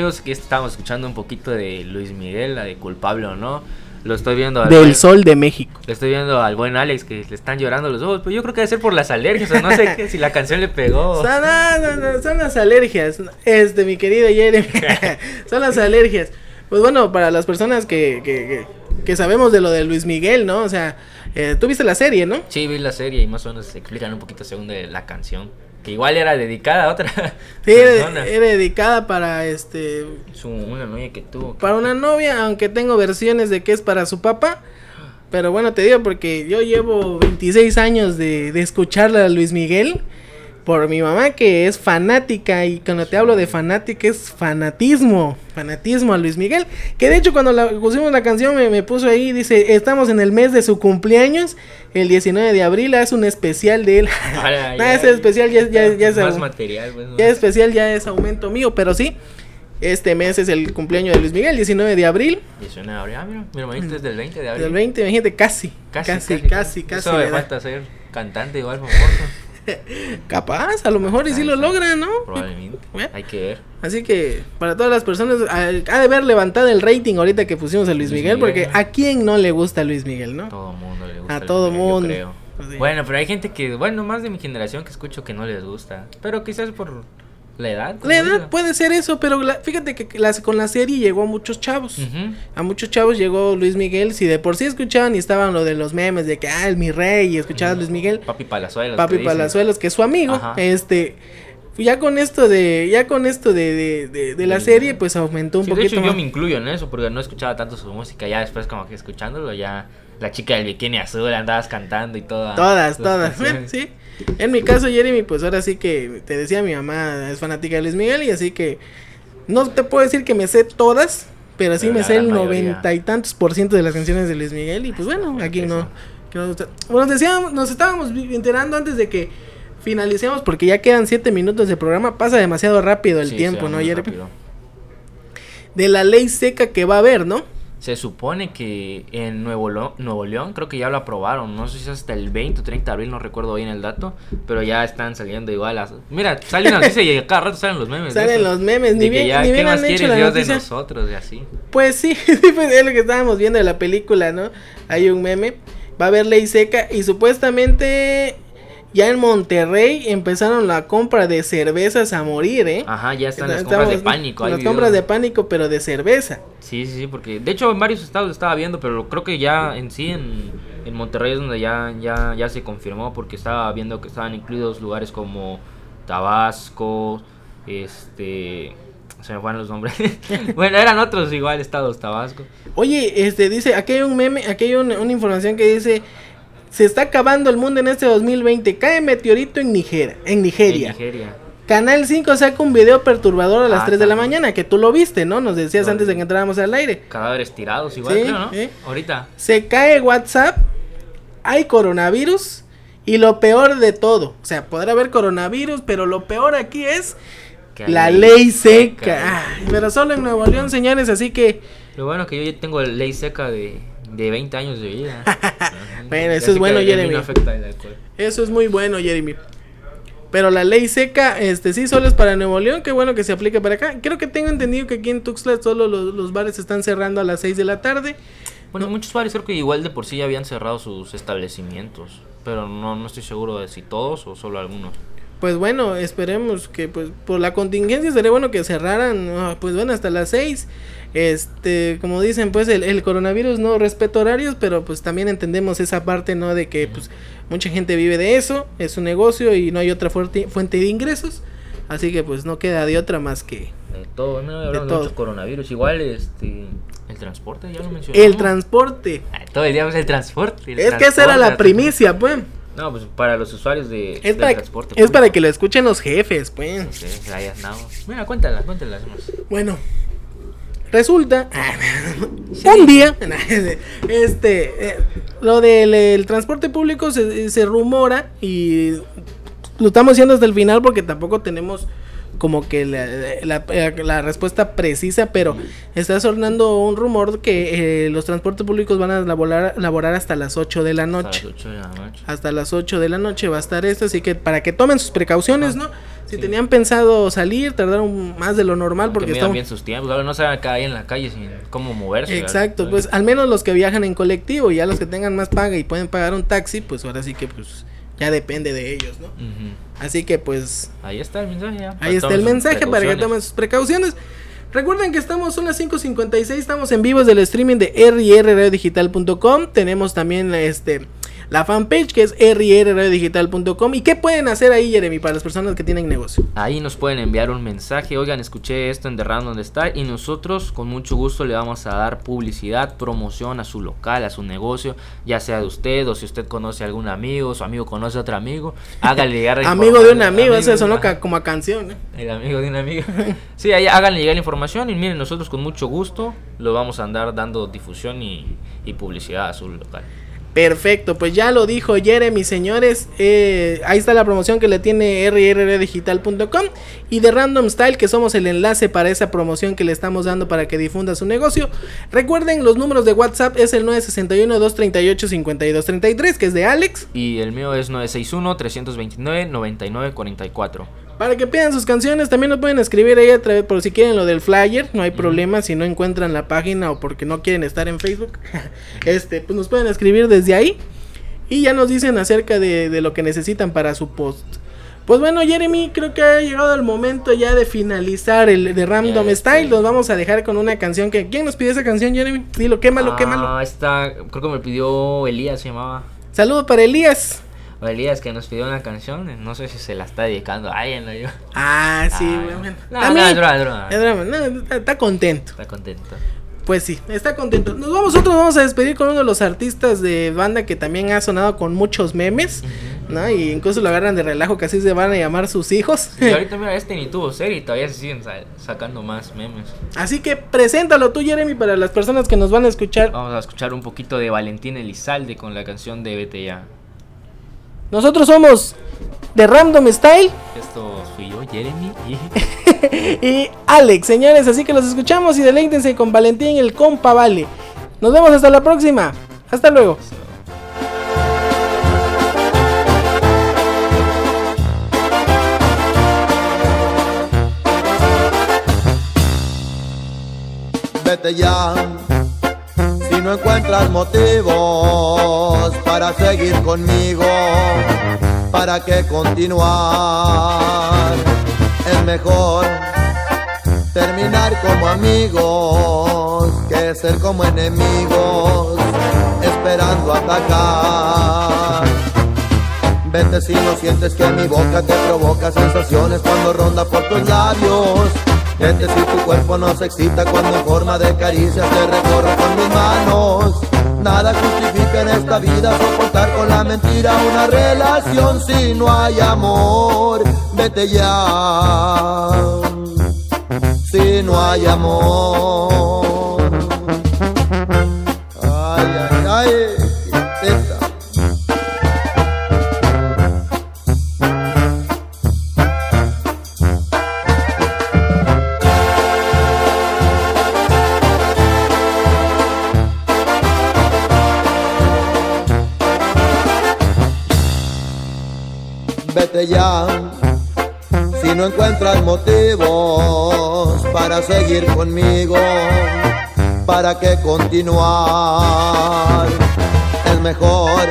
amigos, aquí estamos escuchando un poquito de Luis Miguel, la de culpable o no. Lo estoy viendo al Del buen- Sol de México. Le estoy viendo al buen Alex que le están llorando los ojos, pero yo creo que debe ser por las alergias, o no sé qué, si la canción le pegó. Son, no, no, son las alergias. Este, mi querido Jeremy. son las alergias. Pues bueno, para las personas que, que, que, que sabemos de lo de Luis Miguel, ¿no? O sea, eh, tú viste la serie, ¿no? Sí, vi la serie y más o menos se explican un poquito según de la canción. Que igual era dedicada a otra Sí, persona. era dedicada para este Su- una novia que tuvo. para una novia, aunque tengo versiones de que es para su papá. Pero bueno, te digo porque yo llevo 26 años de, de escucharla a Luis Miguel. Por mi mamá que es fanática y cuando te hablo de fanática es fanatismo, fanatismo a Luis Miguel, que de hecho cuando la, pusimos la canción me, me puso ahí, dice, estamos en el mes de su cumpleaños, el 19 de abril, haz un especial de él. Ahora, Nada, ese especial ya, ya, ya es Más material, pues. ya especial ya es aumento mío, pero sí, este mes es el cumpleaños de Luis Miguel, 19 de abril, 19 de abril. Ah, mira, mi hermanito es del 20 de abril. del 20, imagínate, casi, casi, casi, casi, casi. Eso le me da. falta ser cantante igual famoso. Capaz, a lo mejor y sí lo Chance. logra, ¿no? Probablemente. ¿Eh? Hay que ver. Así que para todas las personas ha de haber levantado el rating ahorita que pusimos a Luis Luis Miguel, Miguel. porque a quién no le gusta Luis Miguel, ¿no? todo mundo le gusta. A todo Miguel, yo mundo. creo. Sí. Bueno, pero hay gente que, bueno, más de mi generación que escucho que no les gusta. Pero quizás por la edad. La edad digo. puede ser eso, pero la- fíjate que las- con la serie llegó a muchos chavos. A muchos chavos llegó Luis Miguel, si de por sí escuchaban y estaban lo de los memes de que, ah, el mi rey, y escuchabas Luis Miguel, Papi Palazuelos. Papi. Palazuelos, que es su amigo, Ajá. este, ya con esto de, ya con esto de, de, de- de la serie, pues aumentó un Sí, de poquito hecho, yo me incluyo en eso porque no escuchaba tanto su música. Ya después, como que escuchándolo, ya la chica del bikini azul andabas cantando y toda. Todas, todas. canciones. sí. En mi caso, Jeremy, pues ahora sí que te decía, mi mamá es fanática de Luis Miguel y así que no te puedo decir que me sé todas, pero sí Pero me sé el noventa y tantos por ciento de las canciones de Luis Miguel y pues bueno, aquí no. que no gusta. Bueno, nos decíamos, nos estábamos enterando antes de que finalicemos porque ya quedan siete minutos de programa, pasa demasiado rápido el Sí, tiempo, ¿no, Jeremy? rápido. De la ley seca que va a haber, ¿no? Se supone que en Nuevo, Lo- Nuevo León creo que ya lo aprobaron. No sé si es hasta el 20 o 30 de abril, no recuerdo bien el dato. Pero ya están saliendo igual. Las... Mira, sale una noticia y cada rato salen los memes. Salen los memes, ni bien, ya, ni ¿qué bien más han hecho la Dios de nosotros? Y así. Pues sí, pues es lo que estábamos viendo de la película, ¿no? Hay un meme, va a haber ley seca y supuestamente ya en Monterrey empezaron la compra de cervezas a morir, ¿eh? Ajá, ya están las Estamos- compras de pánico. hay Las videos. compras de pánico, pero de cerveza. Sí, sí, sí, porque de hecho en varios estados estaba viendo, pero creo que ya en sí en, en Monterrey es donde ya, ya, ya se confirmó porque estaba viendo que estaban incluidos lugares como Tabasco, este... Se me fueron los nombres. bueno, eran otros igual estados, Tabasco. Oye, este dice, aquí hay un meme, aquí hay un- una información que dice, se está acabando el mundo en este 2020, cae meteorito en Nigeria, en Nigeria. En Nigeria. Canal 5 saca un video perturbador a las Ah, 3 de la mañana, que tú lo viste, ¿no? Nos decías antes de que entráramos al aire. Cadáveres tirados igual, Sí, creo, ¿no? Ahorita. Se cae WhatsApp, hay coronavirus y lo peor de todo, o sea, podrá haber coronavirus, pero lo peor aquí es que la ley seca. Ay, pero solo en Nuevo León, señores, así que Lo bueno que yo ya tengo ley seca de, de 20 años de vida. Bueno, eso Así es bueno, Jeremy. No afecta el alcohol. eso es muy bueno, Jeremy. Pero la ley seca, este sí, solo es para Nuevo León, qué bueno que se aplique para acá. Creo que tengo entendido que aquí en Tuxtla solo los, los bares están cerrando a las 6 de la tarde. Bueno, muchos bares creo que igual de por sí ya habían cerrado sus establecimientos. Pero no, no estoy seguro de si todos o solo algunos. Pues bueno, esperemos que pues por la contingencia sería bueno que cerraran, pues bueno, hasta las 6. Este, como dicen, pues el, el coronavirus no respeta horarios, pero pues también entendemos esa parte, ¿no? De que pues mucha gente vive de eso, es un negocio y no hay otra fuerte, fuente de ingresos. Así que pues no queda de otra más que De todo, no hablamos de, todo. mucho coronavirus. Igual, este. El transporte, ya lo mencioné. el transporte. todo el día es el transporte. el Es que esa era la primicia, pues. No, pues para los usuarios de, Es del para, transporte. es para público. que lo escuchen los jefes, pues. No sé, andamos. Mira, cuéntala, cuéntala. Bueno, resulta un día, este, eh, lo del el transporte público se, se rumora y lo estamos haciendo hasta el final porque tampoco tenemos como que la, la- la respuesta precisa, pero está sonando un rumor que eh, los transportes públicos van a laborar, laborar hasta las 8 de la Hasta noche. las 8 de la noche. Hasta las 8 de la noche va a estar esto, así que para que tomen sus precauciones, ¿no? Si Sí. tenían pensado salir, tardaron más de lo normal porque bien sus tiempos. Ahora no se van a ahí en la calle sin cómo moverse. ¿verdad? Exacto, pues al menos los que viajan en colectivo, ya los que tengan más paga y pueden pagar un taxi, pues ahora sí que pues ya depende de ellos, ¿no? Así que pues Ahí está el mensaje. ya, ahí está el mensaje para que tomen sus precauciones. Recuerden que estamos, son las 5.56, estamos en vivos del streaming de rrradiodigital.com. Tenemos también este la fanpage que es rrradiodigital.com. ¿Y qué pueden hacer ahí, Jeremy, para las personas que tienen negocio? Ahí nos pueden enviar un mensaje, oigan, escuché esto en The Random donde está y nosotros con mucho gusto le vamos a dar publicidad, promoción a su local, a su negocio, ya sea de usted o si usted conoce a algún amigo, su amigo conoce a otro amigo, háganle llegar la Amigo de un amigo, eso sonó ca- como a canción. ¿eh? El amigo de un amigo. Sí, ahí háganle llegar la información y miren, nosotros con mucho gusto lo vamos a andar dando difusión y, y publicidad a su local. Perfecto, pues ya lo dijo Jeremy, señores. eh, ahí está la promoción que le tiene rrrdigital.com y de Random Style, que somos el enlace para esa promoción que le estamos dando para que difunda su negocio. Recuerden, los números de WhatsApp es el 961-238-5233, que es de Alex. Y el mío es 961-329-9944. Para que pidan sus canciones, también lo pueden escribir ahí a través, por si quieren lo del flyer, no hay problema, si no encuentran la página o porque no quieren estar en Facebook, este, pues nos pueden escribir desde ahí y ya nos dicen acerca de, de lo que necesitan para su post. Pues bueno, Jeremy, creo que ha llegado el momento ya de finalizar el de Random Style. Nos vamos a dejar con una canción que. ¿Quién nos pidió esa canción, Jeremy? Dilo, quémalo, quémalo. Ah, esta, creo que me pidió Elías, se llamaba. Saludos para Elías. O Elías que nos pidió una canción, no sé si se la está dedicando a alguien o yo. Ah, sí, Ah, bueno. no, no, es es no, está- está contento. Está contento. Pues sí, está contento. Nos vamos, nosotros vamos a despedir con uno de los artistas de banda que también ha sonado con muchos memes, ¿no? Y incluso lo agarran de relajo, que así se van a llamar sus hijos. Y ahorita mira, este ni tuvo serie y todavía se siguen sa- sacando más memes. así que preséntalo tú, Jeremy, para las personas que nos van a escuchar. Vamos a escuchar un poquito de Valentín Elizalde con la canción de Vete Ya. Nosotros somos de Random Style Esto fui yo, Jeremy, y... y Alex, señores. Así que los escuchamos y deleítense con Valentín, el compa Vale. Nos vemos hasta la próxima. Hasta luego. vete ya. Si no encuentras motivos para seguir conmigo, ¿para qué continuar? Es mejor terminar como amigos que ser como enemigos, esperando atacar. Vete si no sientes que mi boca te provoca sensaciones cuando ronda por tus labios. Vete si tu cuerpo no se excita cuando en forma de caricias te recorro con mis manos. Nada justifica en esta vida soportar con la mentira una relación si no hay amor. Vete ya. Si no hay amor. Ya. Si no encuentras motivos para seguir conmigo, ¿para qué continuar? Es mejor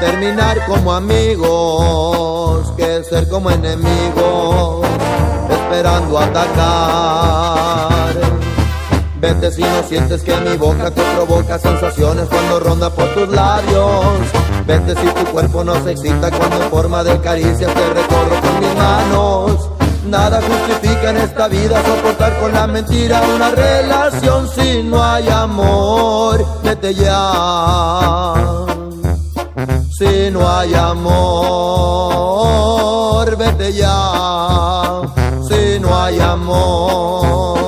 terminar como amigos que ser como enemigos, esperando atacar. Vete si no sientes que mi boca te provoca sensaciones cuando ronda por tus labios. Vete si tu cuerpo no se excita cuando en forma de caricias te recorro con mis manos. Nada justifica en esta vida soportar con la mentira una relación si no hay amor. Vete ya. Si no hay amor, vete ya. Si no hay amor.